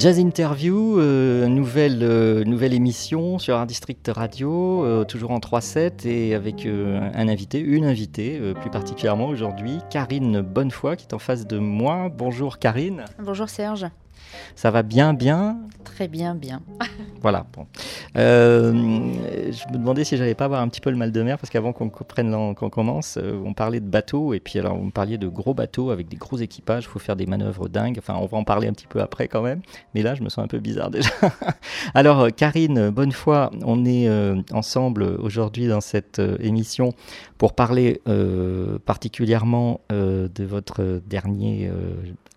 Jazz Interview, euh, nouvelle, euh, nouvelle émission sur Art District Radio, euh, toujours en 3-7 et avec un invité, une invitée plus particulièrement aujourd'hui, Karine Bonnefoy qui est en face de moi. Bonjour Karine, Bonjour Serge. Ça va bien bien Très bien, bien. Voilà, bon. Euh, je me demandais si j'allais pas avoir un petit peu le mal de mer parce qu'avant qu'on comprenne qu'on commence, euh, on parlait de bateaux et puis alors vous me parliez de gros bateaux avec des gros équipages, il faut faire des manœuvres dingues. Enfin, on va en parler un petit peu après quand même, mais là je me sens un peu bizarre déjà. alors, euh, Karine Bonnefoy, on est euh, ensemble aujourd'hui dans cette euh, émission pour parler particulièrement de votre dernier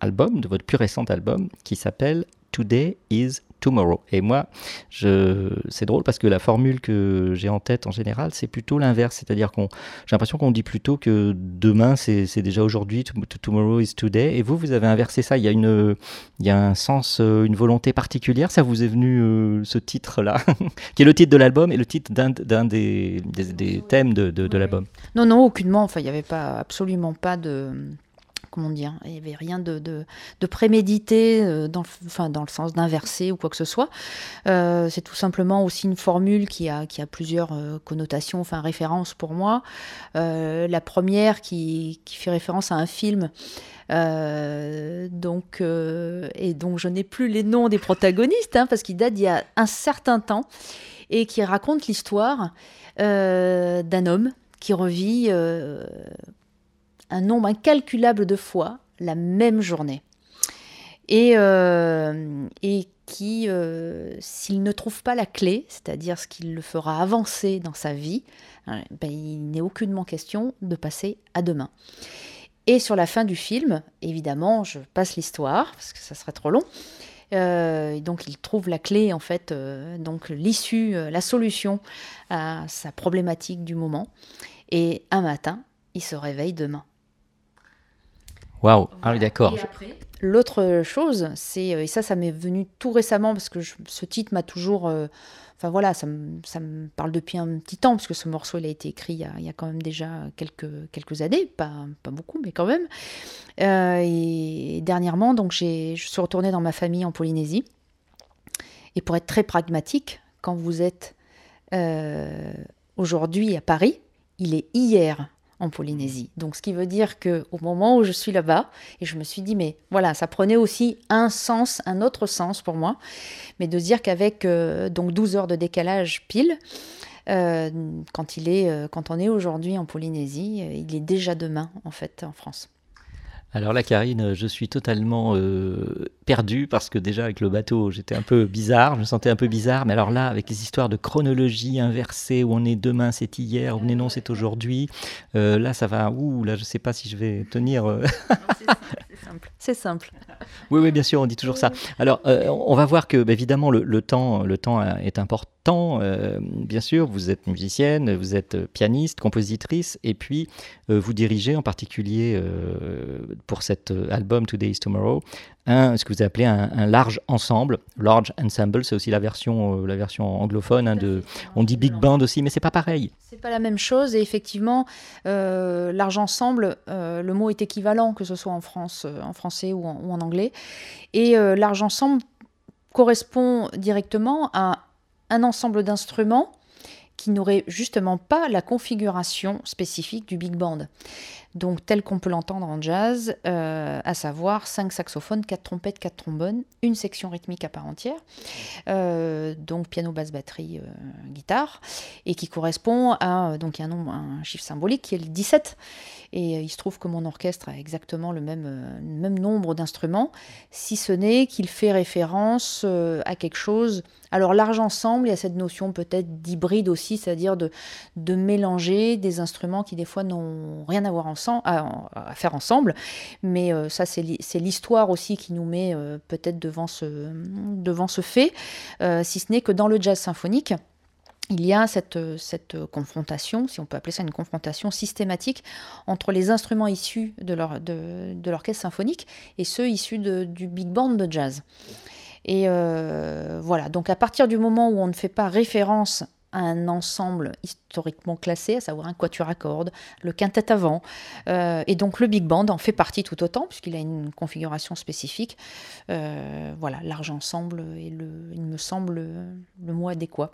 album, de votre plus récent album qui s'appelle Today is Tomorrow. Et moi, je... c'est drôle parce que la formule que j'ai en tête en général, c'est plutôt l'inverse. C'est-à-dire qu'on, j'ai l'impression qu'on dit plutôt que demain, c'est, déjà aujourd'hui, to- to- tomorrow is today. Et vous, vous avez inversé ça. Il y a une, il y a un sens, euh, une volonté particulière. Ça vous est venu euh, ce titre-là, qui est le titre de l'album et le titre d'un, d'un des, des, des thèmes de, de, de l'album. Non, non, aucunement. Enfin, il n'y avait pas, absolument pas de. Comment Il n'y avait rien de, de, prémédité euh, dans, enfin, dans le sens d'inverser ou quoi que ce soit. Euh, c'est tout simplement aussi une formule qui a, qui a plusieurs euh, connotations, enfin références pour moi. La première qui, qui fait référence à un film. donc, et donc je n'ai plus les noms des protagonistes hein, parce qu'il date d'il y a un certain temps et qui raconte l'histoire d'un homme qui revit un nombre incalculable de fois la même journée. Et, euh, qui, euh, s'il ne trouve pas la clé, c'est-à-dire ce qui le fera avancer dans sa vie, hein, ben, il n'est aucunement question de passer à demain. Et sur la fin du film, évidemment, je passe l'histoire, parce que ça serait trop long. Euh, donc il trouve la clé, en fait, donc l'issue, la solution à sa problématique du moment. Et un matin, il se réveille demain. Waouh. Ah oui, d'accord. L'autre chose, c'est, euh, et ça, ça m'est venu tout récemment parce que je- ce titre m'a toujours. euh, Enfin voilà, ça me, ça me parle depuis un petit temps, parce que ce morceau il a été écrit il y a, il y a quand même déjà quelques, quelques années, pas, pas beaucoup, mais quand même. Euh, et dernièrement, donc j'ai- je suis retournée dans ma famille en Polynésie. Et pour être très pragmatique, quand vous êtes euh, aujourd'hui à Paris, il est hier en Polynésie. Donc ce qui veut dire que au moment où je suis là-bas, et je me suis dit mais voilà, ça prenait aussi un sens, un autre sens pour moi, mais de dire qu'avec euh, donc 12 heures de décalage pile, euh, quand il est euh, quand on est aujourd'hui en Polynésie, il est déjà demain en fait en France. Alors là, Karine, je suis totalement euh, perdu parce que déjà avec le bateau, j'étais un peu bizarre, je me sentais un peu bizarre. Mais alors là, avec les histoires de chronologie inversée, où on est demain, c'est hier, où on est non, c'est aujourd'hui, euh, là, ça va. Ouh, là, je sais pas si je vais tenir. C'est simple. C'est simple. oui, oui, bien sûr, on dit toujours ça. Alors, euh, on va voir que, bah, évidemment, le, le temps, le temps euh, est important. euh, bien sûr, vous êtes musicienne, vous êtes pianiste, compositrice, et puis euh, vous dirigez en particulier euh, pour cet album Today is Tomorrow un, ce que vous appelez un, un large ensemble, large ensemble, c'est aussi la version, euh, la version anglophone. hein, de, on dit big band aussi, mais c'est pas pareil. C'est pas la même chose et effectivement, euh, large ensemble, euh, le mot est équivalent que ce soit en France, en français ou en, ou en anglais. Et large ensemble correspond directement à un ensemble d'instruments qui n'aurait justement pas la configuration spécifique du big band. Donc tel qu'on peut l'entendre en jazz, euh, à savoir 5 saxophones, 4 trompettes, 4 trombones, une section rythmique à part entière, euh, donc piano, basse, batterie, euh, guitare, et qui correspond à donc un, nombre, chiffre symbolique qui est le 17. Et il se trouve que mon orchestre a exactement le même, même nombre d'instruments, si ce n'est qu'il fait référence à quelque chose Alors large ensemble, il y a cette notion peut-être d'hybride aussi, c'est-à-dire de, de mélanger des instruments qui des fois n'ont rien à, voir ensemble, à, faire ensemble. Mais euh, ça, c'est l'histoire aussi qui nous met euh, peut-être devant ce, devant ce fait, si ce n'est que dans le jazz symphonique, il y a cette, cette, confrontation, si on peut appeler ça une confrontation systématique, entre les instruments issus de l'orchestre symphonique et ceux issus du big band de jazz. Et euh, voilà, donc à partir du moment où on ne fait pas référence un ensemble historiquement classé, à savoir un quatuor à cordes, le quintet avant, euh, et donc le big band en fait partie tout autant, puisqu'il a une configuration spécifique. Euh, voilà, large ensemble est, le, il me semble, le mot adéquat.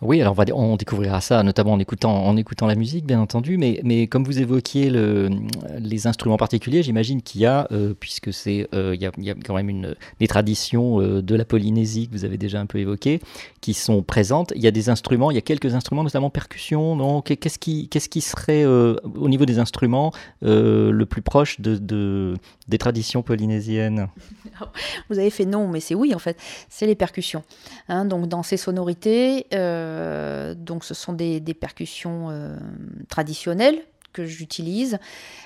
Oui, alors on, découvrira ça notamment en écoutant, la musique, bien entendu, mais, comme vous évoquiez le, les instruments particuliers, j'imagine qu'il y a, euh, puisque c'est, euh, il, y a, quand même une, des traditions euh, de la Polynésie que vous avez déjà un peu évoquées, qui sont présentes. Il y a des instruments, il y a quelques instruments, notamment percussion. Non, qu'est-ce qui, serait au niveau des instruments le plus proche de, de, des traditions polynésiennes? Vous avez fait non, mais c'est oui en fait. C'est les percussions. Hein, donc dans ces sonorités. Euh, donc ce sont des, percussions euh, traditionnelles que j'utilise,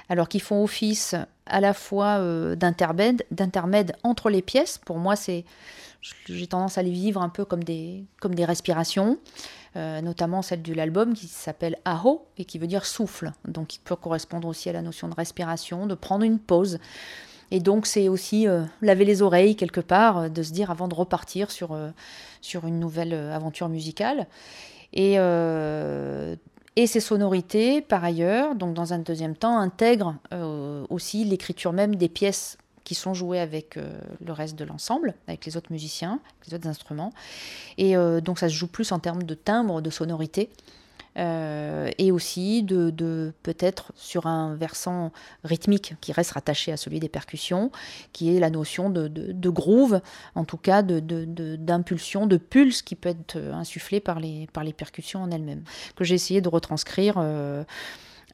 alors qui font office à la fois euh, d'intermède entre les pièces. Pour moi, c'est j'ai tendance à les vivre un peu comme des, comme des respirations, notamment celle de l'album qui s'appelle Aho et qui veut dire souffle, donc qui peut correspondre aussi à la notion de respiration, de prendre une pause. Et donc c'est aussi laver les oreilles quelque part, de se dire avant de repartir sur sur une nouvelle euh, aventure musicale. Et, euh, ces sonorités, par ailleurs, donc dans un deuxième temps, intègrent euh, aussi l'écriture même des pièces qui sont jouées avec le reste de l'ensemble, avec les autres musiciens, les autres instruments. Et donc ça se joue plus en termes de timbre, de sonorité. Euh, et aussi de, peut-être sur un versant rythmique qui reste rattaché à celui des percussions, qui est la notion de, groove, en tout cas d'impulsion, de, pulse qui peut être insufflé par les, par les percussions en elles-mêmes, que j'ai essayé de retranscrire. Euh,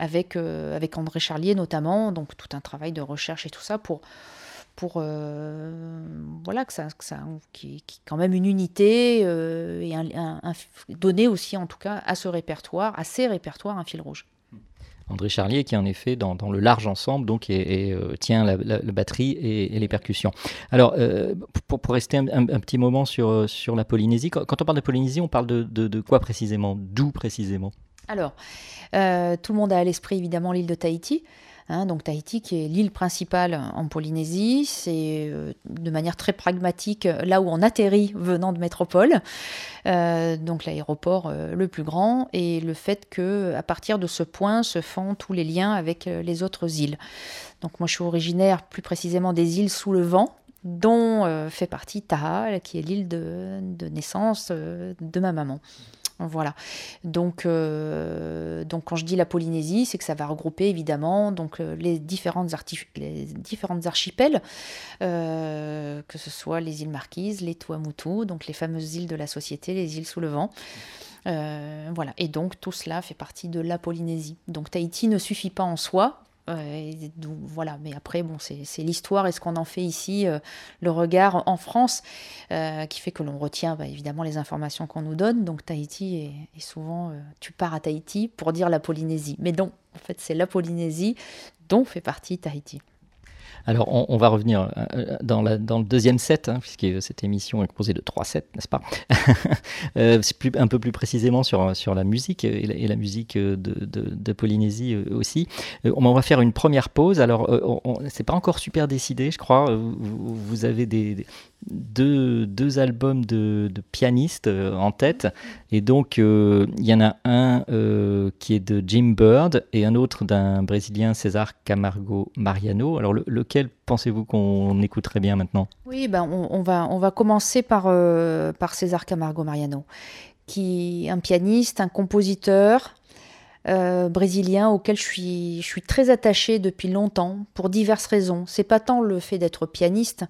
avec, euh, avec André Charlier notamment, donc tout un travail de recherche et tout ça pour, pour euh, voilà que ça, que ça qui, qui, quand même une unité euh, et un, donner aussi en tout cas à ce répertoire, à ces répertoires un fil rouge. André Charlier qui en effet dans, dans le large ensemble donc et, euh, tient la, batterie et, les percussions. Alors pour, pour, rester un, petit moment sur, sur la Polynésie, quand, on parle de Polynésie, on parle de, de, de quoi précisément? D'où précisément? Alors tout le monde a à l'esprit évidemment l'île de Tahiti. Hein, donc Tahiti, qui est l'île principale en Polynésie, c'est euh, de manière très pragmatique là où on atterrit venant de métropole, euh, donc l'aéroport euh, le plus grand, et le fait que à partir de ce point se font tous les liens avec les autres îles. Donc moi je suis originaire plus précisément des îles sous le vent, dont fait partie Taha, qui est l'île de, naissance de ma maman. Voilà. Donc, euh, donc quand je dis la Polynésie, c'est que ça va regrouper évidemment euh, les différentes, les différentes archipels, euh, que ce soit les îles Marquises, les Tuamotu, donc les fameuses îles de la société, les îles sous le vent. voilà. Et donc tout cela fait partie de la Polynésie. Donc Tahiti ne suffit pas en soi, voilà, mais après, bon, c'est l'histoire et ce qu'on en fait ici, euh, le regard en France, euh, qui fait que l'on retient bah, évidemment les informations qu'on nous donne. Donc Tahiti est, souvent, euh, tu pars à Tahiti pour dire la Polynésie. Mais non, en fait, c'est la Polynésie dont fait partie Tahiti. Alors, on, va revenir euh, euh, dans, le deuxième set, hein, puisque cette émission est composée de trois sets, n'est-ce pas euh, Un peu plus précisément sur, la musique et la, musique de, Polynésie aussi. on va faire une première pause. Alors, c'est pas encore super décidé, je crois. Vous, avez des, deux, deux, albums de, pianistes en tête. Et donc, il y en a un qui est de Jim Bird et un autre d'un Brésilien, César Camargo Mariano. Alors, lequel pensez-vous qu'on écouterait bien maintenant? Oui, ben on, va, on va commencer par, euh, par César Camargo Mariano, qui est un pianiste, un compositeur euh, brésilien auquel je suis, je suis très attachée depuis longtemps, pour diverses raisons. C'est pas tant le fait d'être pianiste,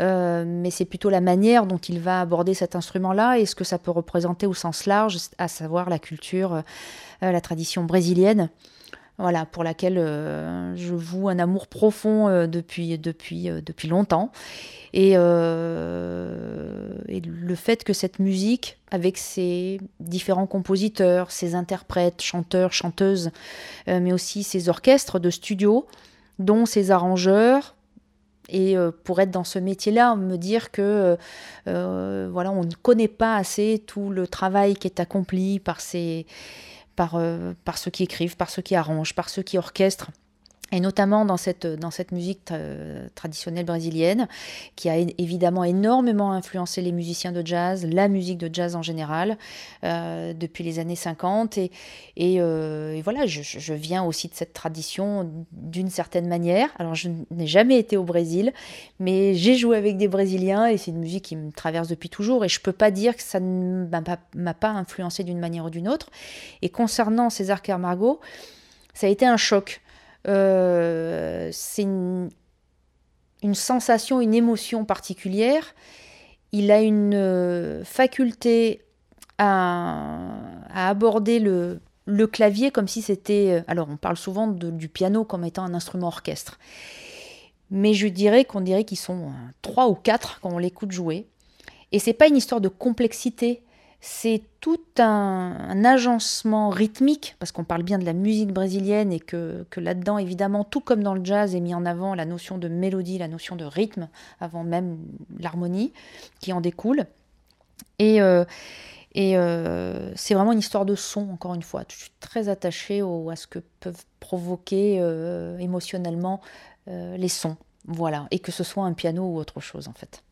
euh, mais c'est plutôt la manière dont il va aborder cet instrument-là et ce que ça peut représenter au sens large, à savoir la culture, la tradition brésilienne. voilà, pour laquelle euh, je voue un amour profond euh, depuis, depuis, euh, depuis longtemps. Et, euh, et le fait que cette musique, avec ses différents compositeurs, ses interprètes, chanteurs, chanteuses, euh, mais aussi ses orchestres de studio, dont ses arrangeurs, et euh, pour être dans ce métier-là, me dire que euh, voilà, on ne connaît pas assez tout le travail qui est accompli par ces, euh, par ceux qui écrivent, par ceux qui arrangent, par ceux qui orchestrent. Et notamment dans cette, dans cette musique traditionnelle brésilienne, qui a évidemment énormément influencé les musiciens de jazz, la musique de jazz en général, euh, depuis les années 50. Et, et, euh, voilà, je, je- viens aussi de cette tradition d'une certaine manière. Alors, je n'ai jamais été au Brésil, mais j'ai joué avec des Brésiliens et c'est une musique qui me traverse depuis toujours. Et je peux pas dire que ça ne m'a pas- influencé d'une manière ou d'une autre. Et concernant César Camargo, ça a été un choc. Euh, c'est une, sensation, une émotion particulière. Il a une euh, faculté à, aborder le, clavier comme si c'était... Alors on parle souvent du piano comme étant un instrument orchestre. Mais je dirais qu'on dirait qu'ils sont euh, trois ou quatre quand on l'écoute jouer. Et c'est pas une histoire de complexité, c'est tout un, agencement rythmique, parce qu'on parle bien de la musique brésilienne et que, là-dedans, évidemment, tout comme dans le jazz, est mis en avant la notion de mélodie, la notion de rythme, avant même l'harmonie qui en découle. Et, euh, et euh, c'est vraiment une histoire de son, encore une fois. Je suis très attachée à ce que peuvent provoquer euh, émotionnellement les sons. Voilà. Et que ce soit un piano ou autre chose, en fait.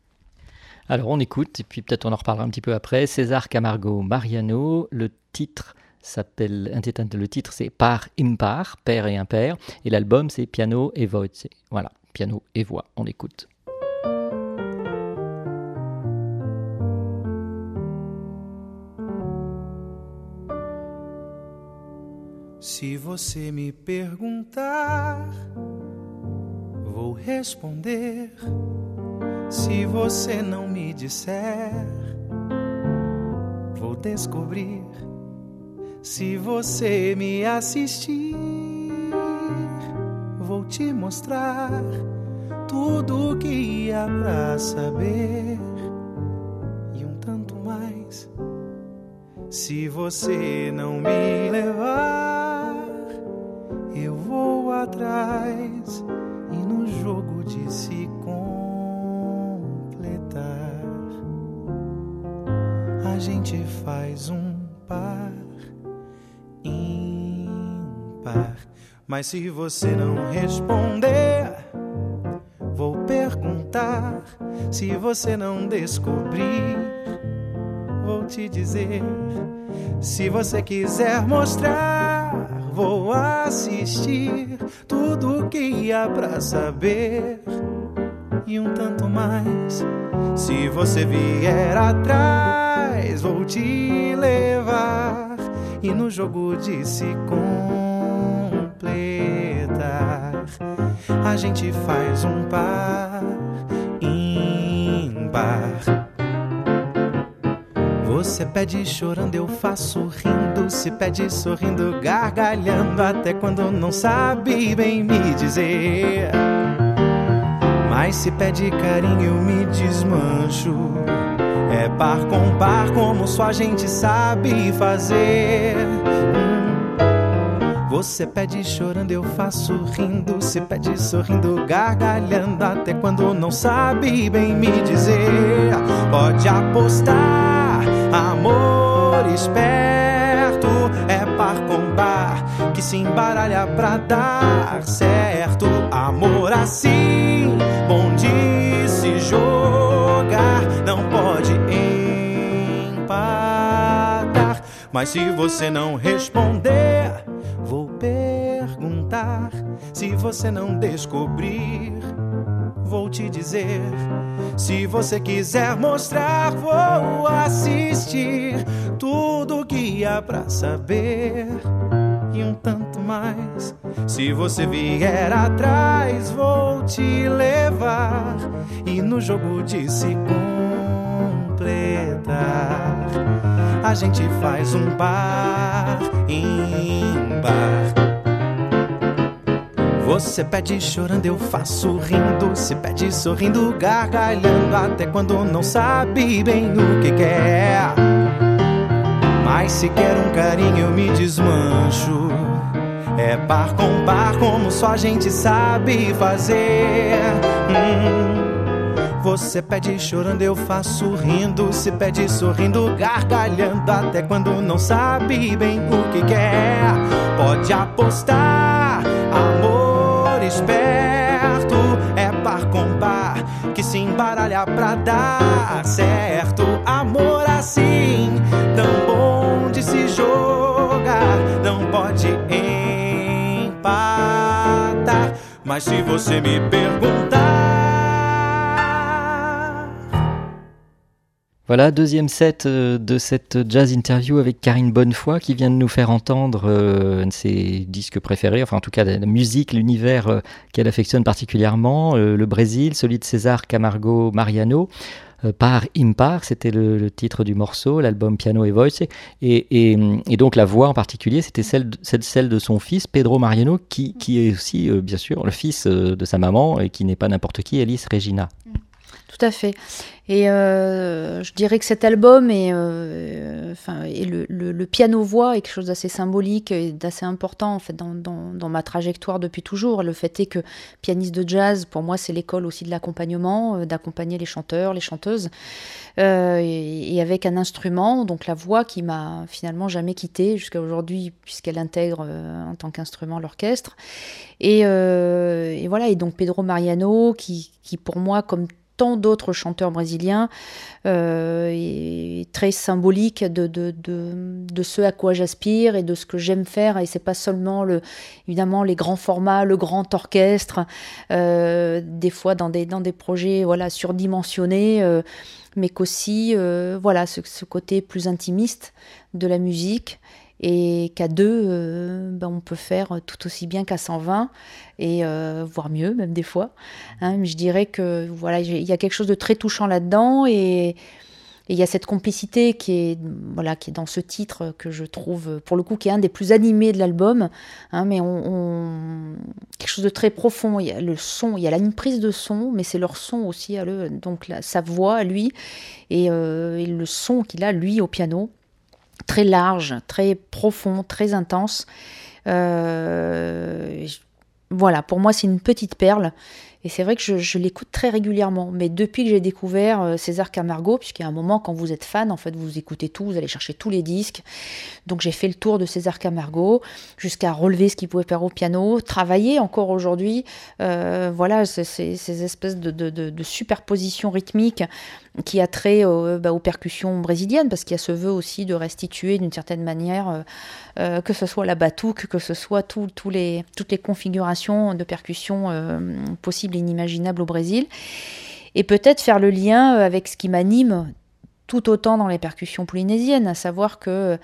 Alors on écoute, et puis peut-être on en reparlera un petit peu après. César Camargo Mariano, le titre s'appelle, le titre c'est Par Impar, Père et Impair, et l'album c'est Piano et Voce. Voilà, piano et voix, on écoute. Se você me perguntar, vou responder. Se você não me disser, vou descobrir. Se você me assistir, vou te mostrar tudo o que há pra saber e um tanto mais. Se você não me levar, eu vou atrás e no jogo de se gente faz um par ímpar. Mas se você não responder, vou perguntar. Se você não descobrir, vou te dizer. Se você quiser mostrar, vou assistir tudo que há pra saber e um tanto mais. Se você vier atrás, vou te levar e no jogo de se completar, a gente faz um par ímpar. Você pede chorando, eu faço rindo. Se pede sorrindo, gargalhando. Até quando não sabe bem me dizer. Mas se pede carinho, eu me desmancho. É par com par, como só a gente sabe fazer. Hum. Você pede chorando, eu faço rindo. Se pede sorrindo, gargalhando. Até quando não sabe bem me dizer. Pode apostar, amor esperto. É par com par que se embaralha pra dar certo. Amor assim, bom de se Mas se você não responder, vou perguntar. Se você não descobrir, vou te dizer. Se você quiser mostrar, vou assistir tudo que há pra saber e um tanto mais. Se você vier atrás, vou te levar e no jogo de se completar, a gente faz um par ímpar. Você pede chorando, eu faço rindo. Se pede sorrindo, gargalhando. Até quando não sabe bem o que quer. Mas se quer um carinho, eu me desmancho. É par com par, como só a gente sabe fazer. Hum. Você pede chorando, eu faço rindo. Se pede sorrindo, gargalhando. Até quando não sabe bem o que quer. Pode apostar, amor esperto. É par com par que se embaralha pra dar certo. Amor assim, tão bom de se jogar. Não pode empatar. Mas se você me perguntar. Voilà, deuxième set euh, de cette jazz interview avec Karine Bonnefoy qui vient de nous faire entendre euh, ses disques préférés, enfin en tout cas la musique, l'univers euh, qu'elle affectionne particulièrement, le Brésil, celui de César Camargo Mariano. Par Impar, c'était le, titre du morceau, l'album Piano et Voice. Et, donc la voix en particulier, c'était celle, de son fils, Pedro Mariano, qui, qui est aussi, bien sûr, le fils de sa maman et qui n'est pas n'importe qui, Alice Regina. Tout à fait. Et euh, je dirais que cet album euh, enfin, et le, le, le piano-voix est quelque chose d'assez symbolique et d'assez important en fait dans, dans, ma trajectoire depuis toujours. Le fait est que pianiste de jazz, pour moi, c'est l'école aussi de l'accompagnement, euh, d'accompagner les chanteurs, les chanteuses, euh, et, et, avec un instrument, donc la voix qui m'a finalement jamais quitté jusqu'à aujourd'hui puisqu'elle intègre euh, en tant qu'instrument l'orchestre. Et, et, voilà. Et donc Pedro Mariano, qui, qui pour moi, comme tant d'autres chanteurs brésiliens, euh, très symbolique de, de, de, de ce à quoi j'aspire et de ce que j'aime faire. Et c'est pas seulement le, évidemment les grands formats, le grand orchestre, euh, des fois dans des, dans des projets voilà, surdimensionnés, euh, mais qu'aussi voilà, ce, ce, côté plus intimiste de la musique et qu'à deux, euh, ben on peut faire tout aussi bien qu'à 120 et euh, voire mieux même des fois. Hein, je dirais que voilà, il y a quelque chose de très touchant là-dedans et il y a cette complicité qui est voilà qui est dans ce titre que je trouve pour le coup qui est un des plus animés de l'album. Hein, mais quelque chose de très profond. Il y a le son, il y a une prise de son, mais c'est leur son aussi donc sa voix à lui euh, et le son qu'il a lui au piano très large, très profond, très intense. Euh, voilà, pour moi, c'est une petite perle. Et c'est vrai que je, l'écoute très régulièrement. Mais depuis que j'ai découvert euh, César Camargo, puisqu'il y a un moment, quand vous êtes fan, en fait, vous écoutez tout, vous allez chercher tous les disques. Donc j'ai fait le tour de César Camargo, jusqu'à relever ce qu'il pouvait faire au piano, travailler encore aujourd'hui. Euh, voilà, ces, ces espèces de, de, de, de superpositions rythmiques qui a trait bah, aux percussions brésiliennes, parce qu'il y a ce vœu aussi de restituer d'une certaine manière, euh, que ce soit la batuque, que ce soit les, toutes les configurations de percussions possibles et inimaginables au Brésil. Et peut-être faire le lien avec ce qui m'anime tout autant dans les percussions polynésiennes, à savoir que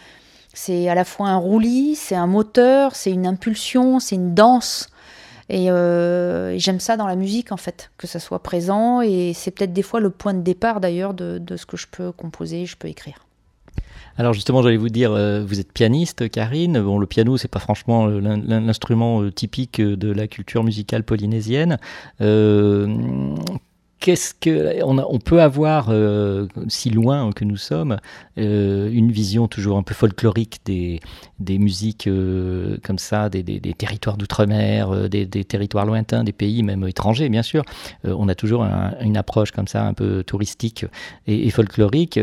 c'est à la fois un roulis, c'est un moteur, c'est une impulsion, c'est une danse. Et euh, j'aime ça dans la musique, en fait, que ça soit présent. Et c'est peut-être des fois le point de départ, d'ailleurs, de, de, ce que je peux composer, je peux écrire. Alors justement, j'allais vous dire, euh, vous êtes pianiste, Karine. Bon, le piano, c'est pas franchement l'instrument euh, typique de la culture musicale polynésienne. Euh, qu'est-ce que on, peut avoir euh, si loin que nous sommes euh, une vision toujours un peu folklorique des, musiques euh, comme ça des, territoires d'outre-mer des, territoires lointains des pays même étrangers bien sûr on a toujours un, une approche comme ça un peu touristique et folklorique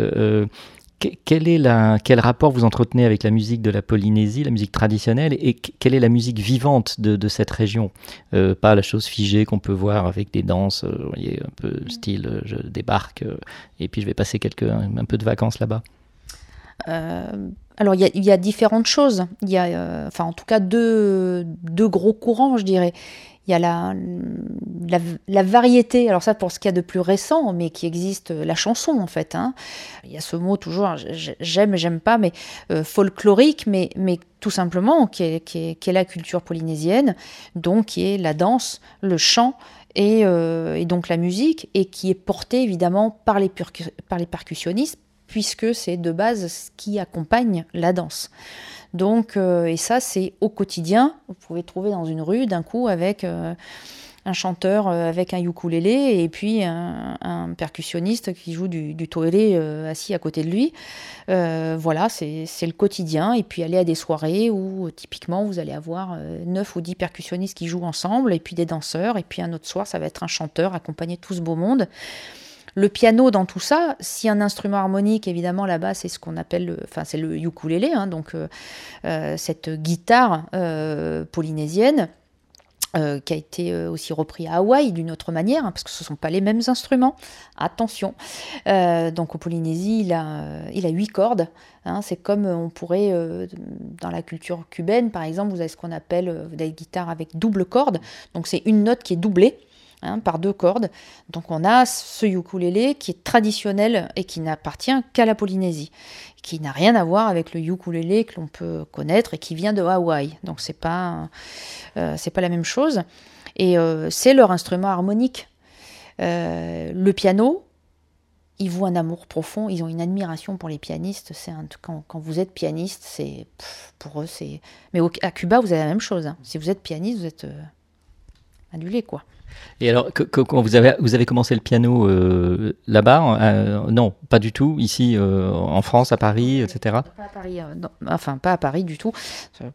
quel, est la, quel rapport vous entretenez avec la musique de la Polynésie, la musique traditionnelle, et quelle est la musique vivante de, de cette région? Euh, Pas la chose figée qu'on peut voir avec des danses, euh, vous voyez, un peu style euh, je débarque euh, et puis je vais passer quelques, un, un peu de vacances là-bas. Alors il y, y, a différentes choses. Il y a, enfin en tout cas deux, deux gros courants, je dirais. Il y a la, la, variété, alors ça pour ce qu'il y a de plus récent, mais qui existe, la chanson en fait. Hein. Il y a ce mot toujours, j'aime, j'aime pas, mais euh, folklorique, mais, mais tout simplement qui est, qui, est, qui est, la culture polynésienne, donc qui est la danse, le chant et, euh, et donc la musique, et qui est portée évidemment par les, par les percussionnistes, puisque c'est de base ce qui accompagne la danse. Donc, euh, et ça, c'est au quotidien. Vous pouvez trouver dans une rue d'un coup avec euh, un chanteur euh, avec un ukulélé et puis un, percussionniste qui joue du, du toélé assis à côté de lui. Voilà, c'est le quotidien. Et puis aller à des soirées où typiquement vous allez avoir euh, 9 ou 10 percussionnistes qui jouent ensemble et puis des danseurs. Et puis un autre soir, ça va être un chanteur accompagné de tout ce beau monde. Le piano dans tout ça, si un instrument harmonique, évidemment là-bas, c'est ce qu'on appelle, le, enfin c'est le ukulélé, hein, donc euh, euh, cette guitare euh, polynésienne. qui a été aussi repris à Hawaï d'une autre manière, hein, parce que ce ne sont pas les mêmes instruments. Attention. Donc en Polynésie, il a, huit cordes. hein. c'est comme on pourrait, dans la culture cubaine, par exemple, vous avez ce qu'on appelle des guitares avec double corde. Donc c'est une note qui est doublée hein, par deux cordes. Donc on a ce ukulélé qui est traditionnel et qui n'appartient qu'à la Polynésie, qui n'a rien à voir avec le ukulélé que l'on peut connaître et qui vient de Hawaï. Donc c'est pas euh, c'est pas la même chose. Et euh, c'est leur instrument harmonique. Euh, le piano, ils vouent un amour profond, ils ont une admiration pour les pianistes. C'est quand, vous êtes pianiste, c'est pour eux c'est. Mais à Cuba, vous avez la même chose. hein. Si vous êtes pianiste, vous êtes adulé quoi. Et alors, que- que- quand vous avez, vous avez commencé le piano euh, là-bas euh, Non, pas du tout. Ici, euh, en France, à Paris, etc. Pas à Paris, non, enfin pas à Paris du tout.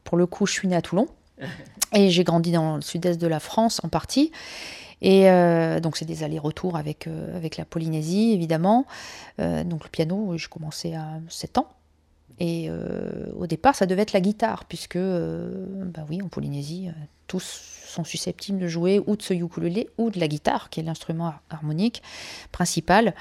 Pour le coup, je suis née à Toulon et j'ai grandi dans le sud-est de la France en partie. Et donc c'est des allers-retours avec, avec la Polynésie évidemment. Donc le piano, je commençais à 7 ans. Et au départ, ça devait être la guitare, puisque, bah oui, en Polynésie, tous sont susceptibles de jouer ou de ce ukulélé ou de la guitare, qui est l'instrument har- harmonique principal.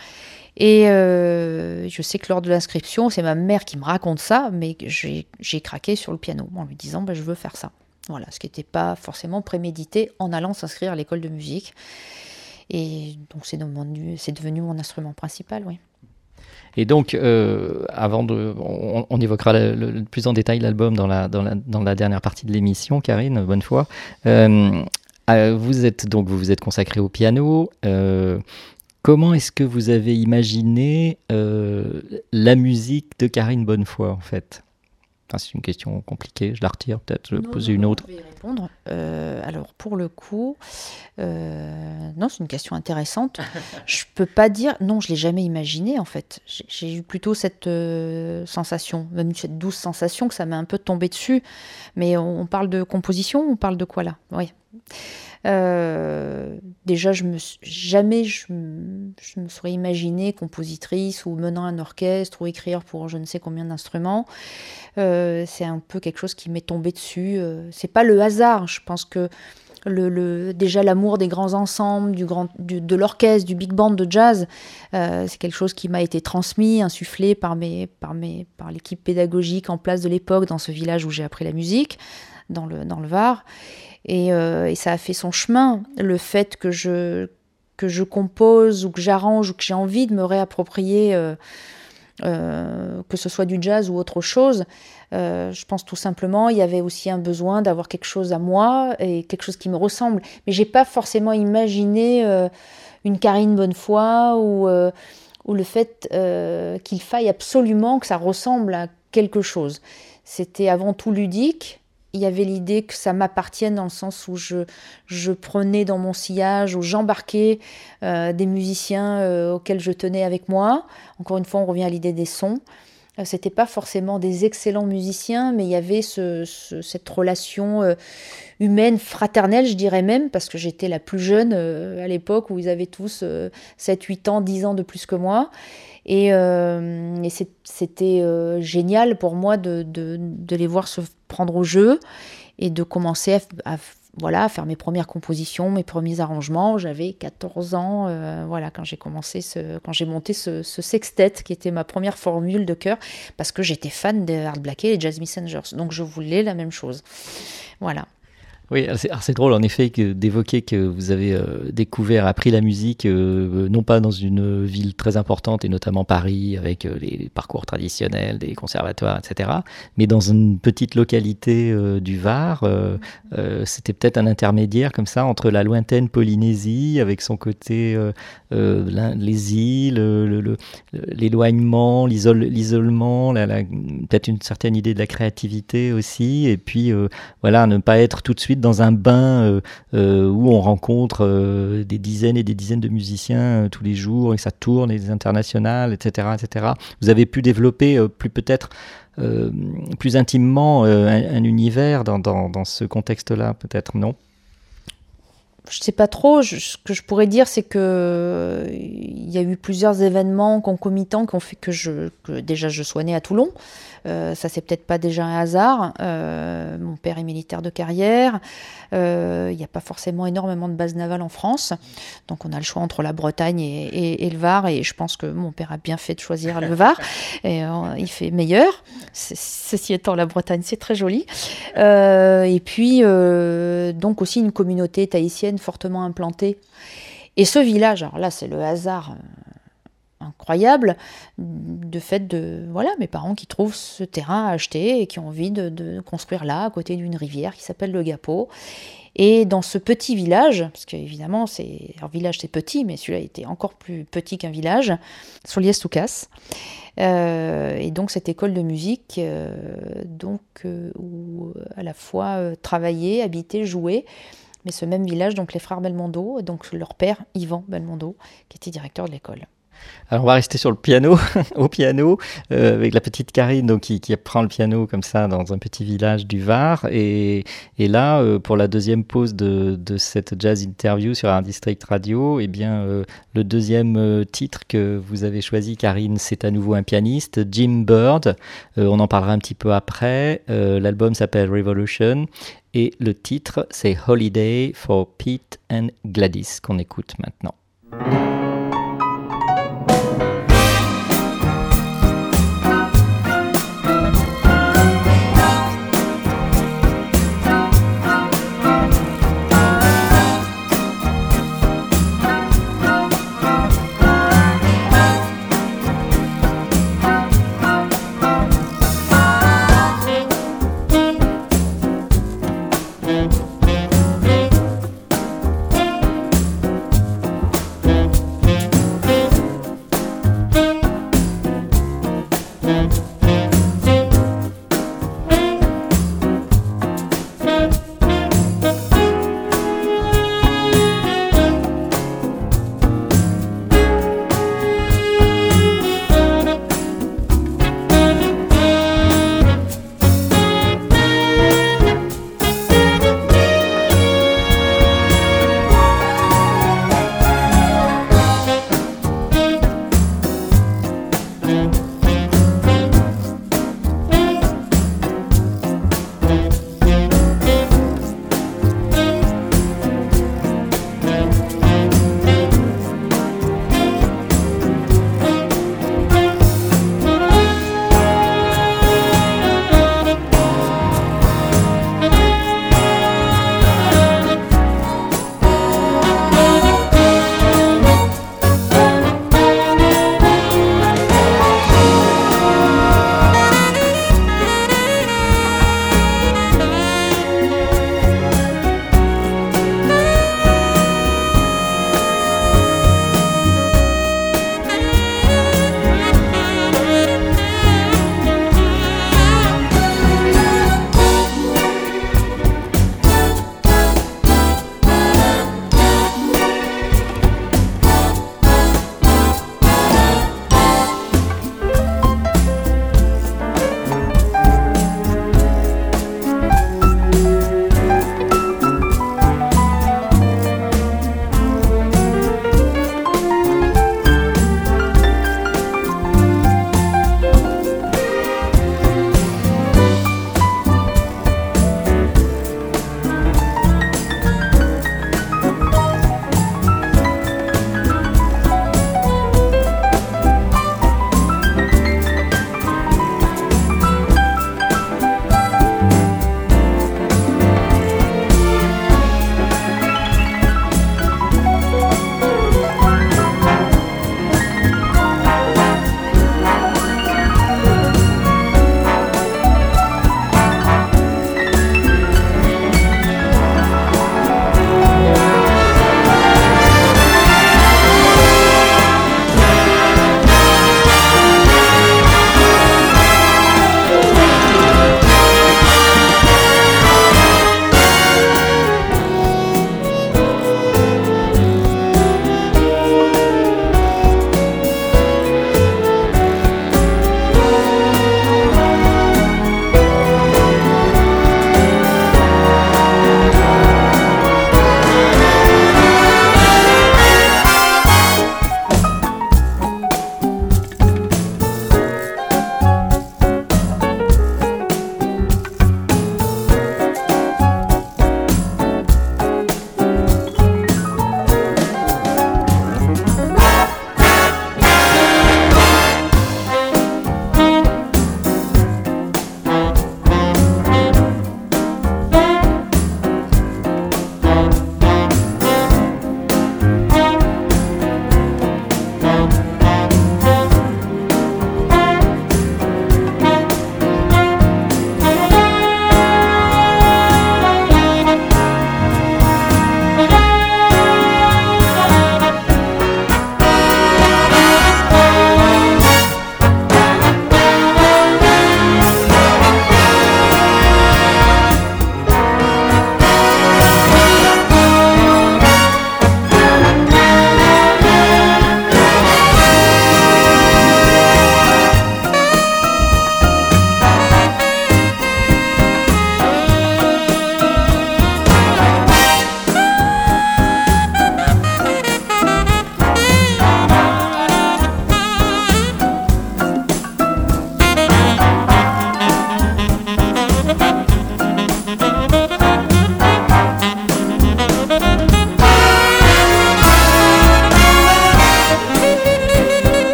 Et euh, je sais que lors de l'inscription, c'est ma mère qui me raconte ça, mais j'ai craqué sur le piano en lui disant bah, je veux faire ça. Voilà, ce qui n'était pas forcément prémédité en allant s'inscrire à l'école de musique. Et donc c'est devenu mon instrument principal, oui. Et donc, euh, avant de, on, évoquera le, plus en détail l'album dans la, dans, la, dans la dernière partie de l'émission, Karine, bonne. Euh, euh, vous êtes donc vous vous êtes consacré au piano. Comment est-ce que vous avez imaginé la musique de Karine Bonnefoy en fait? Enfin, c'est une question compliquée. Je la retire peut-être. Je vais poser une autre. Je vais y répondre. Euh, alors pour le coup, euh, non, c'est une question intéressante. je peux pas dire, non, je l'ai jamais imaginé en fait. J'ai- eu plutôt cette euh, sensation, même cette douce sensation que ça m'est un peu tombé dessus. Mais on, on parle de composition, on parle de quoi là? Oui. Euh, déjà, je me jamais je, me- serais imaginée compositrice ou menant un orchestre ou écrire pour je ne sais combien d'instruments. Euh, c'est un peu quelque chose qui m'est tombé dessus. Euh, c'est pas le hasard. Je pense que le, déjà l'amour des grands ensembles, du grand, de l'orchestre, du big band de jazz, euh, c'est quelque chose qui m'a été transmis, insufflé par mes, par mes, par l'équipe pédagogique en place de l'époque dans ce village où j'ai appris la musique, dans le, dans le Var. Et, euh, et ça a fait son chemin. Le fait que je que je compose ou que j'arrange ou que j'ai envie de me réapproprier, euh, euh, que ce soit du jazz ou autre chose, euh, je pense tout simplement il y avait aussi un besoin d'avoir quelque chose à moi et quelque chose qui me ressemble. Mais j'ai pas forcément imaginé euh, une Karine Bonnefoy ou, euh, ou le fait qu'il faille absolument que ça ressemble à quelque chose. C'était avant tout ludique. Il y avait l'idée que ça m'appartienne dans le sens où je, je prenais dans mon sillage, où j'embarquais euh, des musiciens euh, auxquels je tenais avec moi. Encore une fois, on revient à l'idée des sons. Euh, C'était pas forcément des excellents musiciens, mais il y avait ce, ce- cette relation euh, humaine, fraternelle, je dirais même, parce que j'étais la plus jeune à l'époque où ils avaient tous euh, 7, 8 ans, 10 ans de plus que moi. Et, c'était génial pour moi de, de- de les voir se prendre au jeu et de commencer à, voilà, à faire mes premières compositions, mes premiers arrangements. J'avais 14 ans, euh, voilà, quand j'ai commencé, ce, quand j'ai monté ce, ce sextet, qui était ma première formule de chœur, parce que j'étais fan des Hard Black et des Jazz Messengers. Donc je voulais la même chose. Voilà. Oui, c'est drôle en effet que- d'évoquer que vous avez euh, découvert, appris la musique, euh, non pas dans une ville très importante, et notamment Paris, avec euh, les parcours traditionnels, des conservatoires, etc., mais dans une petite localité du Var. C'était peut-être un intermédiaire comme ça entre la lointaine Polynésie, avec son côté, les îles, le- le- l'éloignement, l'isole- l'isolement, peut-être une certaine idée de la créativité aussi, et puis voilà, ne pas être tout de suite dans un bain euh, euh, où on rencontre euh, des dizaines et des dizaines de musiciens tous les jours et ça tourne, et des internationales, etc., etc. Vous avez pu développer plus peut-être plus intimement un, un univers dans, dans, ce contexte-là, peut-être, non? Je sais pas trop. ce que je pourrais dire, c'est que il y a eu plusieurs événements concomitants qui ont fait que je déjà je sois née à Toulon. Euh, ça c'est peut-être pas déjà un hasard. Euh, mon père est militaire de carrière. Euh, Il n'y a pas forcément énormément de bases navales en France, donc on a le choix entre la Bretagne et, et- et le Var. Et je pense que mon père a bien fait de choisir le Var. Et euh, il fait meilleur. Ceci étant, la Bretagne c'est très joli. Euh, et puis, euh, donc aussi une communauté tahitienne fortement implantée. Et ce village, alors là, c'est le hasard incroyable, de fait de, voilà, mes parents qui trouvent ce terrain à acheter et qui ont envie de, construire là, à côté d'une rivière qui s'appelle le Gapo. Et dans ce petit village, parce qu'évidemment, c'est un village c'est petit, mais celui-là était encore plus petit qu'un village, Soliès-Toucas. Euh, et donc cette école de musique, euh, donc euh, où à la fois travailler, habiter, jouer, mais ce même village, donc les frères Belmondo, donc leur père Yvan Belmondo, qui était directeur de l'école. Alors on va rester sur le piano, au piano, euh, avec la petite Karine donc, qui, qui apprend le piano comme ça dans un petit village du Var. Et, là, euh, pour la deuxième pause de, cette jazz interview sur un district radio, eh bien, euh, le deuxième titre que vous avez choisi, Karine, c'est à nouveau un pianiste, Jim Bird. On en parlera un petit peu après. L'album s'appelle Revolution. Et le titre, c'est Holiday for Pete and Gladys, qu'on écoute maintenant.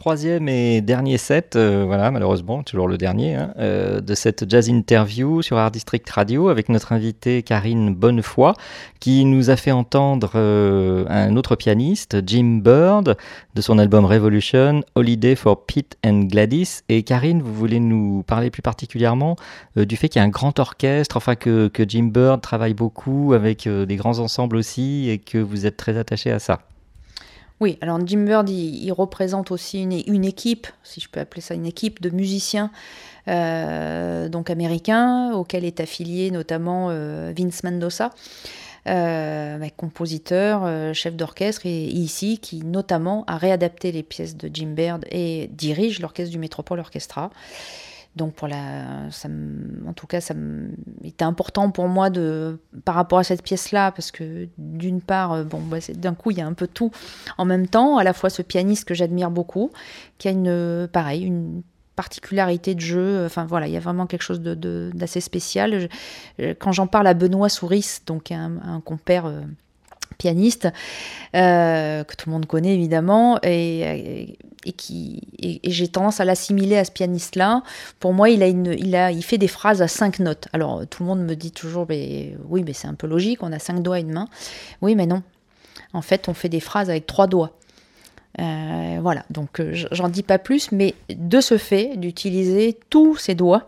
Troisième et dernier set, euh, voilà, malheureusement, toujours le dernier, hein, euh, de cette jazz interview sur Art District Radio avec notre invitée Karine Bonnefoy, qui nous a fait entendre euh, un autre pianiste, Jim Bird, de son album Revolution, Holiday for Pete and Gladys. Et Karine, vous voulez nous parler plus particulièrement du fait qu'il y a un grand orchestre, enfin que, Jim Bird travaille beaucoup avec des grands ensembles aussi et que vous êtes très attaché à ça? Oui, alors Jim Bird, il, représente aussi une, équipe, si je peux appeler ça une équipe de musiciens euh, donc américains, auxquels est affilié notamment euh, Vince Mendoza. Euh, compositeur, chef d'orchestre, et, ici qui notamment a réadapté les pièces de Jim Bird et dirige l'orchestre du Metropole Orchestra. Donc pour la, ça en tout cas, ça était important pour moi de, par rapport à cette pièce-là, parce que d'une part, euh, bon, bah, d'un coup, il y a un peu tout en même temps. À la fois ce pianiste que j'admire beaucoup, qui a une, pareil, une particularité de jeu. Enfin voilà, il y a vraiment quelque chose d'assez spécial. quand j'en parle à Benoît Souris, donc un, compère. Euh, pianiste, euh, que tout le monde connaît évidemment, et et, j'ai tendance à l'assimiler à ce pianiste-là. Pour moi, il a fait des phrases à cinq notes. Alors tout le monde me dit toujours, mais oui, mais c'est un peu logique, on a cinq doigts et une main. Oui, mais non. En fait, on fait des phrases avec trois doigts. Euh, voilà, donc euh, j'en dis pas plus, mais de ce fait, d'utiliser tous ses doigts,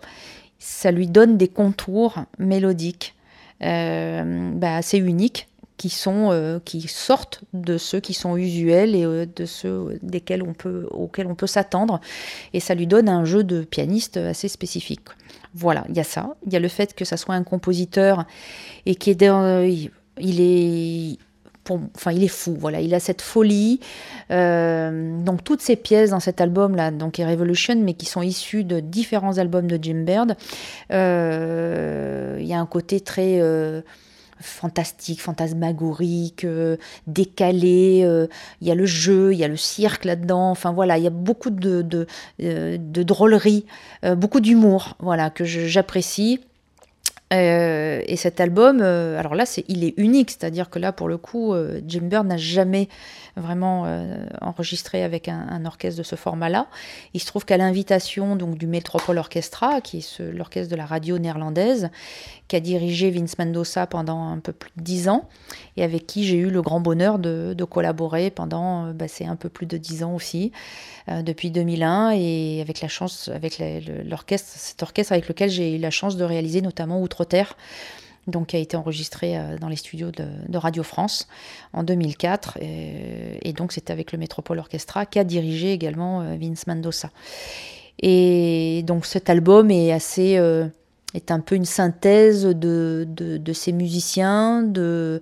ça lui donne des contours mélodiques bah, assez uniques qui sont euh, qui sortent de ceux qui sont usuels et euh, de ceux desquels on peut auxquels on peut s'attendre et ça lui donne un jeu de pianiste assez spécifique. Voilà, il y a ça, il y a le fait que ça soit un compositeur et qui est dans, il est enfin, il est fou, voilà, il a cette folie. Euh, donc toutes ces pièces dans cet album là, donc Revolution, mais qui sont issues de différents albums de Jim Baird. il y a un côté très fantastique, fantasmagorique, euh, décalé. Euh, il y a le jeu, il y a le cirque là-dedans. Enfin voilà, il y a beaucoup de, de, euh, de drôlerie, beaucoup d'humour, voilà, que j'apprécie. et cet album, alors là, c'est, il est unique, c'est-à-dire que là, pour le coup, Jim Byrne n'a jamais vraiment euh, enregistré avec un, orchestre de ce format-là. Il se trouve qu'à l'invitation donc du Metropole Orchestra, qui est l'orchestre de la radio néerlandaise, qui a dirigé Vince Mendoza pendant un peu plus de dix ans, et avec qui j'ai eu le grand bonheur de, collaborer pendant euh, bah, c'est un peu plus de dix ans aussi, euh, depuis 2001, et avec la chance, avec l'orchestre, cet orchestre avec lequel j'ai eu la chance de réaliser notamment Outre-Terre donc qui a été enregistré euh, dans les studios de, Radio France en 2004. Et, donc c'était avec le Métropole Orchestra qui a dirigé également euh, Vince Mendoza. Et donc cet album est assez euh, est un peu une synthèse de, de, ces musiciens, de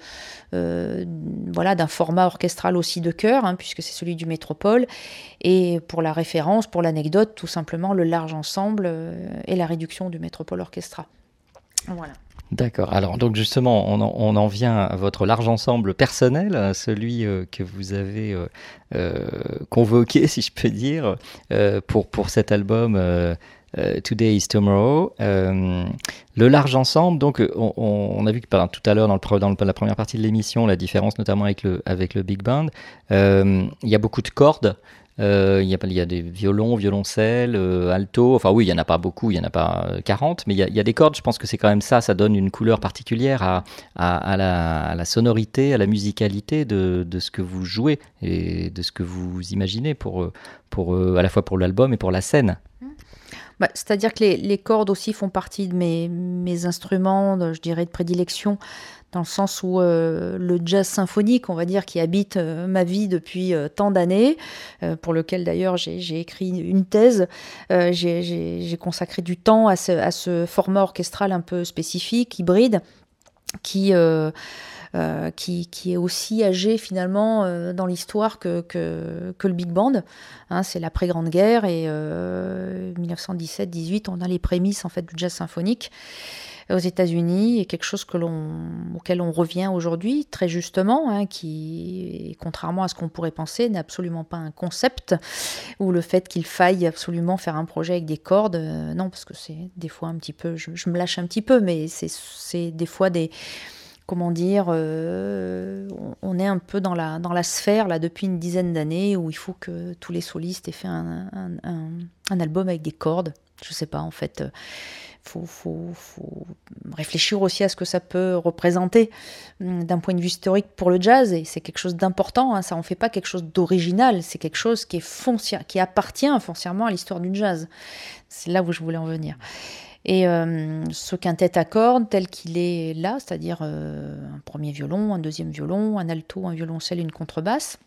voilà d'un format orchestral aussi de chœur, hein, puisque c'est celui du Métropole. Et pour la référence, pour l'anecdote, tout simplement le large ensemble et la réduction du Métropole Orchestra. Voilà. D'accord. Alors donc justement, on en, vient à votre large ensemble personnel, celui euh, que vous avez euh, euh, convoqué, si je peux dire, pour, pour cet album. Today is Tomorrow. le large ensemble, donc on, a vu que tout à l'heure dans, la première partie de l'émission, la différence notamment avec le big band, il y a beaucoup de cordes. Euh, il y, a, des violons, violoncelles, euh, alto. Enfin, oui, il n'y en a pas beaucoup, il n'y en a pas 40, euh, mais il y, a, des cordes. Je pense que c'est quand même ça. Ça donne une couleur particulière à, la, sonorité, à la musicalité de, ce que vous jouez et de ce que vous imaginez pour, à la fois pour l'album et pour la scène. Bah, C'est-à-dire que les, cordes aussi font partie de mes instruments, je dirais, de prédilection dans le sens où euh, le jazz symphonique, on va dire, qui habite euh, ma vie depuis euh, tant d'années, pour lequel d'ailleurs j'ai écrit une thèse, j'ai consacré du temps à ce, à ce, format orchestral un peu spécifique, hybride, qui... qui, qui, est aussi âgé finalement dans l'histoire que, que, que, le big band. Hein, c'est l'après-grande guerre et 1917-18, on a les prémices en fait du jazz symphonique aux États-Unis et quelque chose que auquel on revient aujourd'hui très justement, hein, qui, contrairement à ce qu'on pourrait penser, n'est absolument pas un concept ou le fait qu'il faille absolument faire un projet avec des cordes. Euh, non, parce que c'est des fois un petit peu, je, me lâche un petit peu, mais c'est des fois des comment dire, euh, on, est un peu dans la, sphère là depuis une dizaine d'années où il faut que tous les solistes aient fait un, album avec des cordes. Je sais pas, en fait, faut, faut, faut, réfléchir aussi à ce que ça peut représenter hum, d'un point de vue historique pour le jazz. Et c'est quelque chose d'important. Hein, ça en fait pas quelque chose d'original. C'est quelque chose qui appartient foncièrement à l'histoire du jazz. C'est là où je voulais en venir. Et euh, ce quintet à cordes tel qu'il est là, c'est-à-dire euh, un premier violon, un deuxième violon, un alto, un violoncelle, une contrebasse.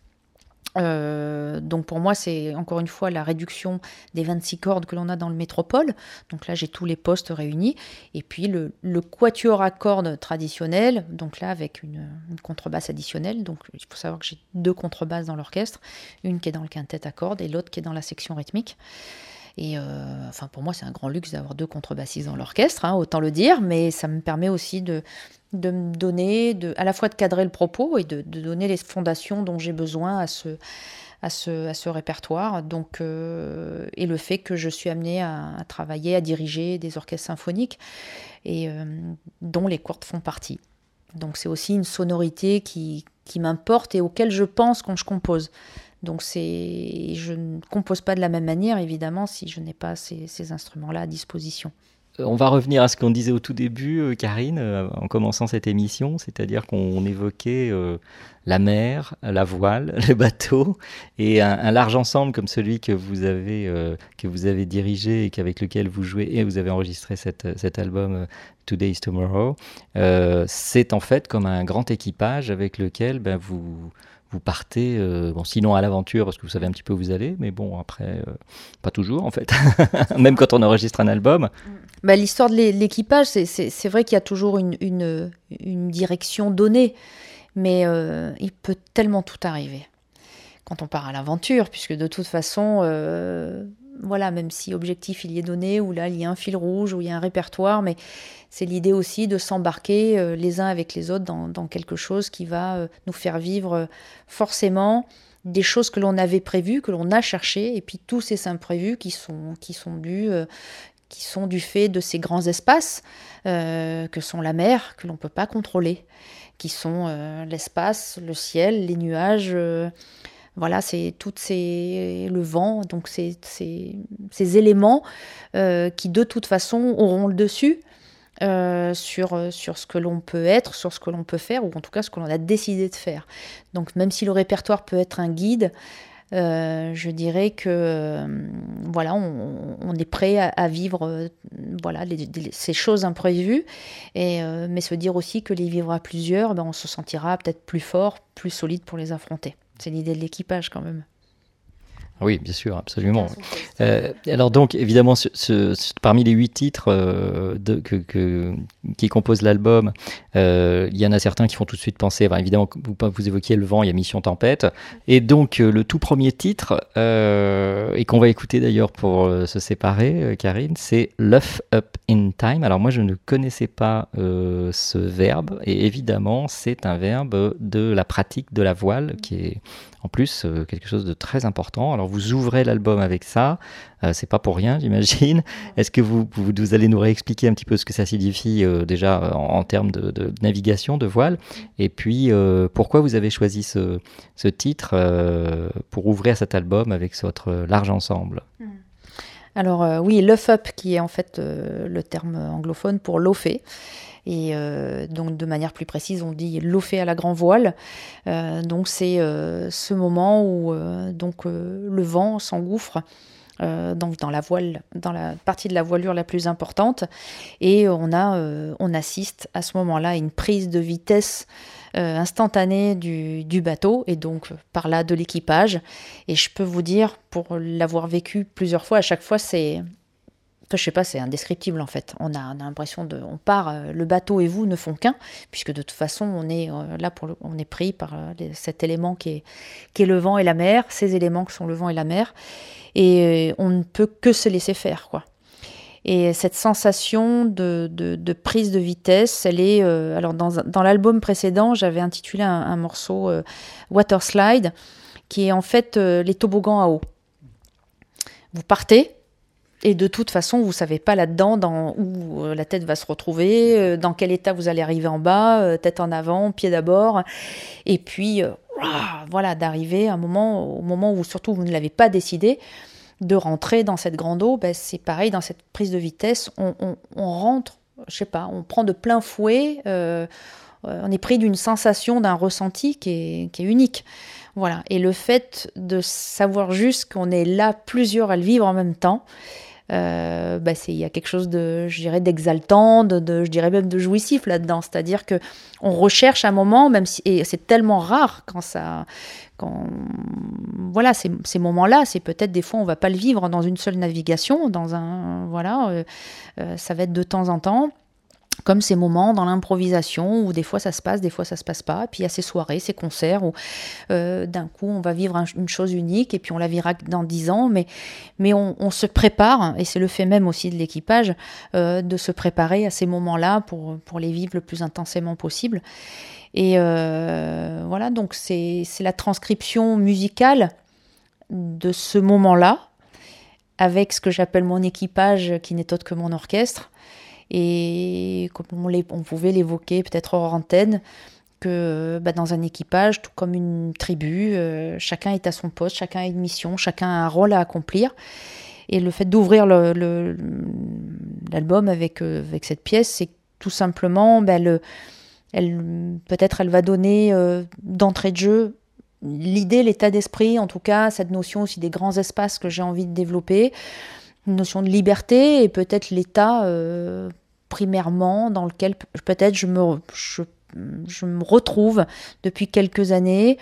Euh, donc pour moi, c'est encore une fois la réduction des 26 cordes que l'on a dans le métropole. Donc là, j'ai tous les postes réunis. Et puis le, quatuor à cordes traditionnel, donc là avec une, une, contrebasse additionnelle. Donc il faut savoir que j'ai deux contrebasses dans l'orchestre, une qui est dans le quintet à cordes et l'autre qui est dans la section rythmique. Et euh, enfin, pour moi, c'est un grand luxe d'avoir deux contrebassistes dans l'orchestre, hein, autant le dire, mais ça me permet aussi de, de me donner, de, à la fois de cadrer le propos et de, donner les fondations dont j'ai besoin à ce, à ce, à ce répertoire. Donc, euh, et le fait que je suis amenée à, travailler, à diriger des orchestres symphoniques et euh, dont les cordes font partie. Donc c'est aussi une sonorité qui, qui m'importe et auquel je pense quand je compose. Donc c'est, je ne compose pas de la même manière, évidemment, si je n'ai pas ces, instruments-là à disposition. Euh, on va revenir à ce qu'on disait au tout début, euh, Karine, euh, en commençant cette émission, c'est-à-dire qu'on évoquait la mer, la voile, le bateau, et un, large ensemble comme celui que vous avez, que vous avez dirigé et avec lequel vous jouez, et vous avez enregistré cet album Today is Tomorrow. c'est en fait comme un grand équipage avec lequel ben, vous vous partez, euh, sinon à l'aventure, parce que vous savez un petit peu où vous allez, mais bon, après, euh, pas toujours en fait, même quand on enregistre un album. Bah, L'histoire de l'équipage, c'est vrai qu'il y a toujours une, une, une, direction donnée, mais euh, il peut tellement tout arriver quand on part à l'aventure, puisque de toute façon, voilà, même si objectif il y est donné, ou là il y a un fil rouge, ou il y a un répertoire, mais c'est l'idée aussi de s'embarquer euh, les uns avec les autres dans, quelque chose qui va euh, nous faire vivre euh, forcément des choses que l'on avait prévues, que l'on a cherchées, et puis tous ces imprévus qui sont, qui sont dus qui sont du fait de ces grands espaces que sont la mer, que l'on ne peut pas contrôler, qui sont l'espace, le ciel, les nuages, voilà, c'est toutes ces le vent, donc ces, ces, éléments euh, qui de toute façon auront le dessus euh, sur, sur ce que l'on peut être, sur ce que l'on peut faire, ou en tout cas ce que l'on a décidé de faire. Donc même si le répertoire peut être un guide, euh, je dirais que voilà, on, est prêt à, vivre voilà ces choses imprévues, mais se dire aussi que les vivre à plusieurs, ben, on se sentira peut-être plus fort, plus solide pour les affronter. C'est l'idée de l'équipage quand même. Oui, bien sûr, absolument. Euh, alors donc, évidemment, ce, parmi les huit titres euh, de, que, qui composent l'album, euh, il y en a certains qui font tout de suite penser, évidemment, vous, vous évoquiez le vent, il y a Mission Tempête, et donc le tout premier titre, et qu'on va écouter d'ailleurs pour se séparer, Karine, c'est Luff Up in Time. Alors moi, je ne connaissais pas ce verbe, et évidemment, c'est un verbe de la pratique de la voile, qui est en plus quelque chose de très important. Alors vous ouvrez l'album avec ça, euh, c'est pas pour rien, j'imagine. Est-ce que vous, vous, allez nous réexpliquer un petit peu ce que ça signifie euh, déjà euh, en, termes de, navigation, de voile, et puis pourquoi vous avez choisi ce, ce titre pour ouvrir cet album avec votre large ensemble? Hmm. Alors oui, Luff Up, qui est en fait le terme anglophone pour lofer. Et euh, donc de manière plus précise, on dit l'offé à la grand voile. Euh, donc c'est euh, ce moment où donc le vent s'engouffre. dans la voile, dans la partie de la voilure la plus importante, et on a, on assiste à ce moment-là à une prise de vitesse instantanée du, bateau et donc par là de l'équipage. Et je peux vous dire, pour l'avoir vécu plusieurs fois, à chaque fois c'est je sais pas, c'est indescriptible en fait. On a, l'impression de, on part, euh, le bateau et vous ne font qu'un, puisque de toute façon, on est euh, là on est pris par euh, cet élément qui est, qui est le vent et la mer, ces éléments qui sont le vent et la mer, et on ne peut que se laisser faire, quoi. Et cette sensation de, de, prise de vitesse, elle est. alors, dans, dans l'album précédent, j'avais intitulé un, morceau Water Slide, qui est en fait les toboggans à eau. Vous partez, Et de toute façon, vous savez pas là-dedans dans où euh, la tête va se retrouver, euh, dans quel état vous allez arriver en bas, euh, tête en avant, pied d'abord. Et puis, voilà, d'arriver à un moment, au moment où surtout vous ne l'avez pas décidé, de rentrer dans cette grande eau, ben, c'est pareil, dans cette prise de vitesse, on, rentre, je sais pas, on prend de plein fouet, on est pris d'une sensation, d'un ressenti qui est, qui est unique. Voilà. Et le fait de savoir juste qu'on est là plusieurs à le vivre en même temps, euh, bah, c'est- il y a quelque chose de, je dirais, d'exaltant, de, je dirais même de jouissif là-dedans. C'est-à-dire que on recherche un moment, même si, et c'est tellement rare quand ça, quand, voilà, ces, ces moments-là, c'est peut-être des fois on va pas le vivre dans une seule navigation, dans un, voilà, euh, euh, ça va être de temps en temps comme ces moments dans l'improvisation où des fois ça se passe, des fois ça se passe pas. Puis il y a ces soirées, ces concerts où euh, d'un coup on va vivre un- une chose unique et puis on la vivra dans dix ans. Mais, on, se prépare, et c'est le fait même aussi de l'équipage, euh, de se préparer à ces moments-là pour, les vivre le plus intensément possible. Et euh, voilà, donc c'est la transcription musicale de ce moment-là avec ce que j'appelle mon équipage qui n'est autre que mon orchestre. Et comme on, pouvait l'évoquer peut-être hors antenne, que bah, dans un équipage, tout comme une tribu, euh, chacun est à son poste, chacun a une mission, chacun a un rôle à accomplir. Et le fait d'ouvrir l'album avec, euh, avec cette pièce, c'est tout simplement, bah, le- elle, peut-être elle va donner euh, d'entrée de jeu l'idée, l'état d'esprit, en tout cas, cette notion aussi des grands espaces que j'ai envie de développer, une notion de liberté et peut-être l'état primairement dans lequel pe- peut-être je me, je, je me retrouve depuis quelques années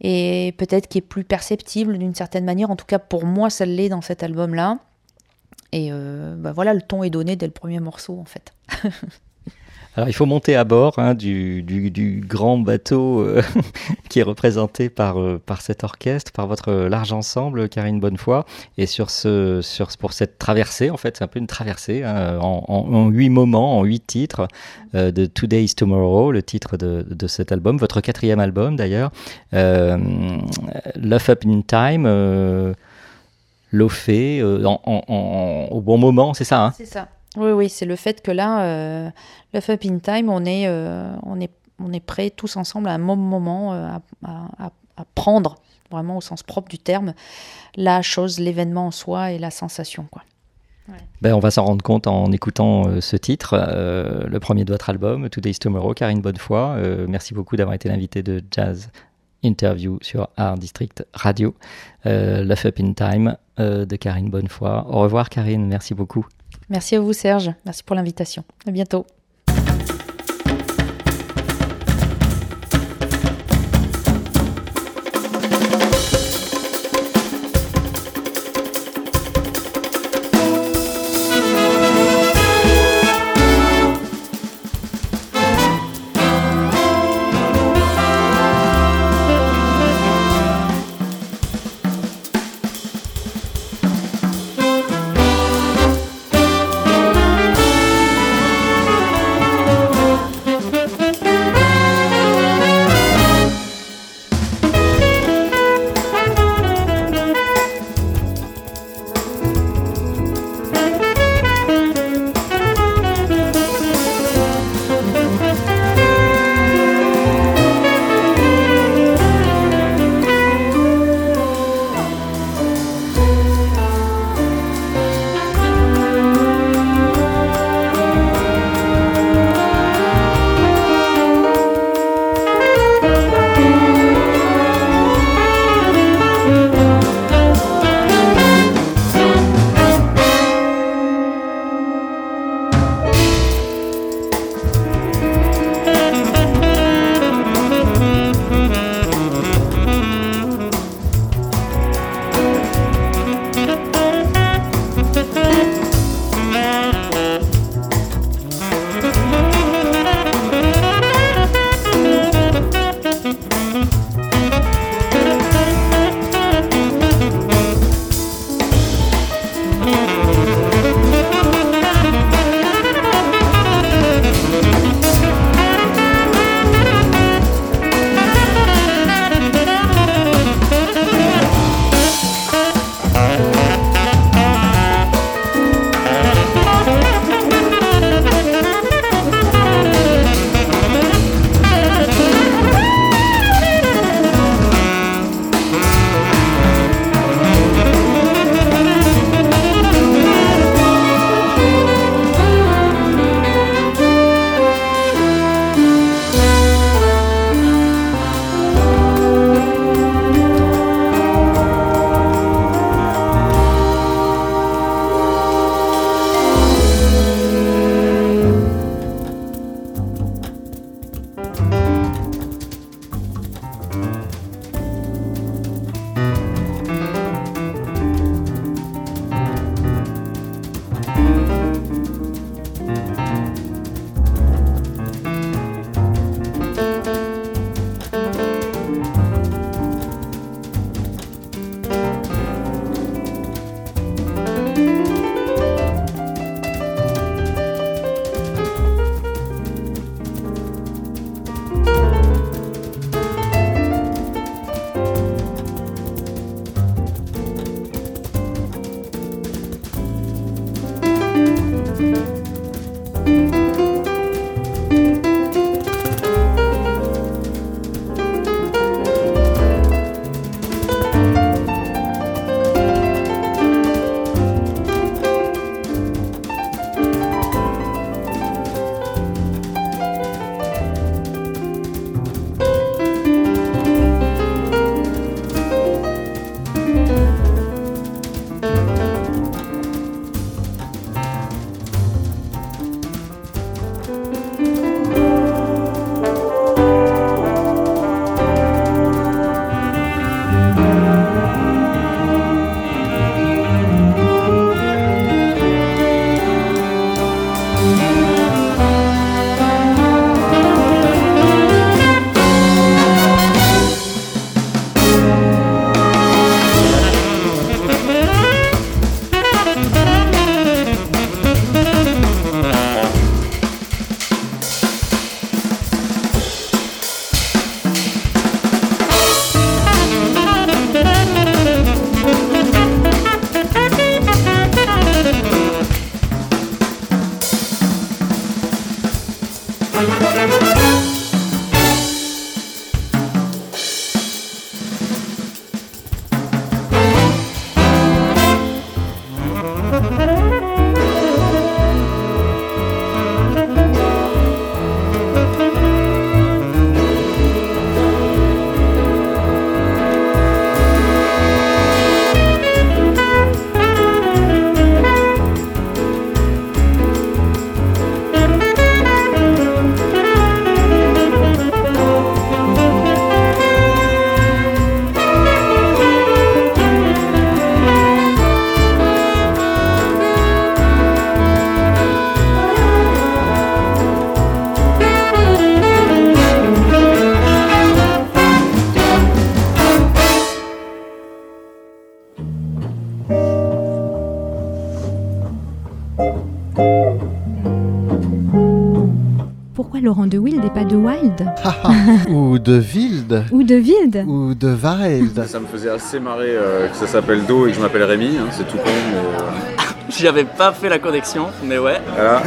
et peut-être qui est plus perceptible d'une certaine manière. En tout cas, pour moi, ça l'est dans cet album-là. Et euh, bah voilà, le ton est donné dès le premier morceau, en fait. Alors il faut monter à bord hein, du, du- du grand bateau euh, qui est représenté par, euh, par cet orchestre, par votre large ensemble, Karine Bonnefoy. Et sur ce, sur, pour cette traversée, en fait, c'est un peu une traversée hein, en, en- en huit moments, en huit titres euh, de Today is Tomorrow, le titre de, de cet album, votre quatrième album d'ailleurs. Euh, Love Up in Time. Euh, L'eau fait euh, en- au bon moment, c'est ça hein? C'est ça. Oui, oui, c'est le fait que là, euh, le Up in Time, on est, euh, on, est, on est prêts tous ensemble à un même moment euh, à, à- à- à prendre, vraiment au sens propre du terme, la chose, l'événement en soi et la sensation. Quoi. Ben, on va s'en rendre compte en écoutant euh, ce titre, euh, le premier de votre album, Today's Tomorrow, Karine Bonnefoy. Euh, merci beaucoup d'avoir été l'invité de Jazz Interview sur Art District Radio. Euh, Love Up in Time euh, de Karine Bonnefoy. Au revoir Karine, merci beaucoup. Merci à vous, Serge. Merci pour l'invitation. À bientôt. De Wild Ou de Wild Ou de Wild Ça me faisait assez marrer euh, que ça s'appelle Do et que je m'appelle Rémi, hein, c'est tout con, mais euh, J'avais pas fait la connexion, mais ouais. voilà.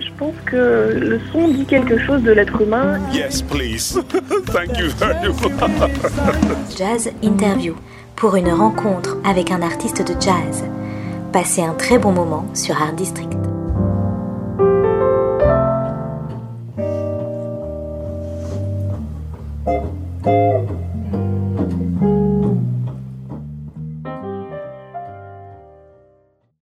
Je pense que le son dit quelque chose de l'être humain. Yes, please. Thank you very much. Jazz Interview pour une rencontre avec un artiste de jazz. Passez un très bon moment sur Art District.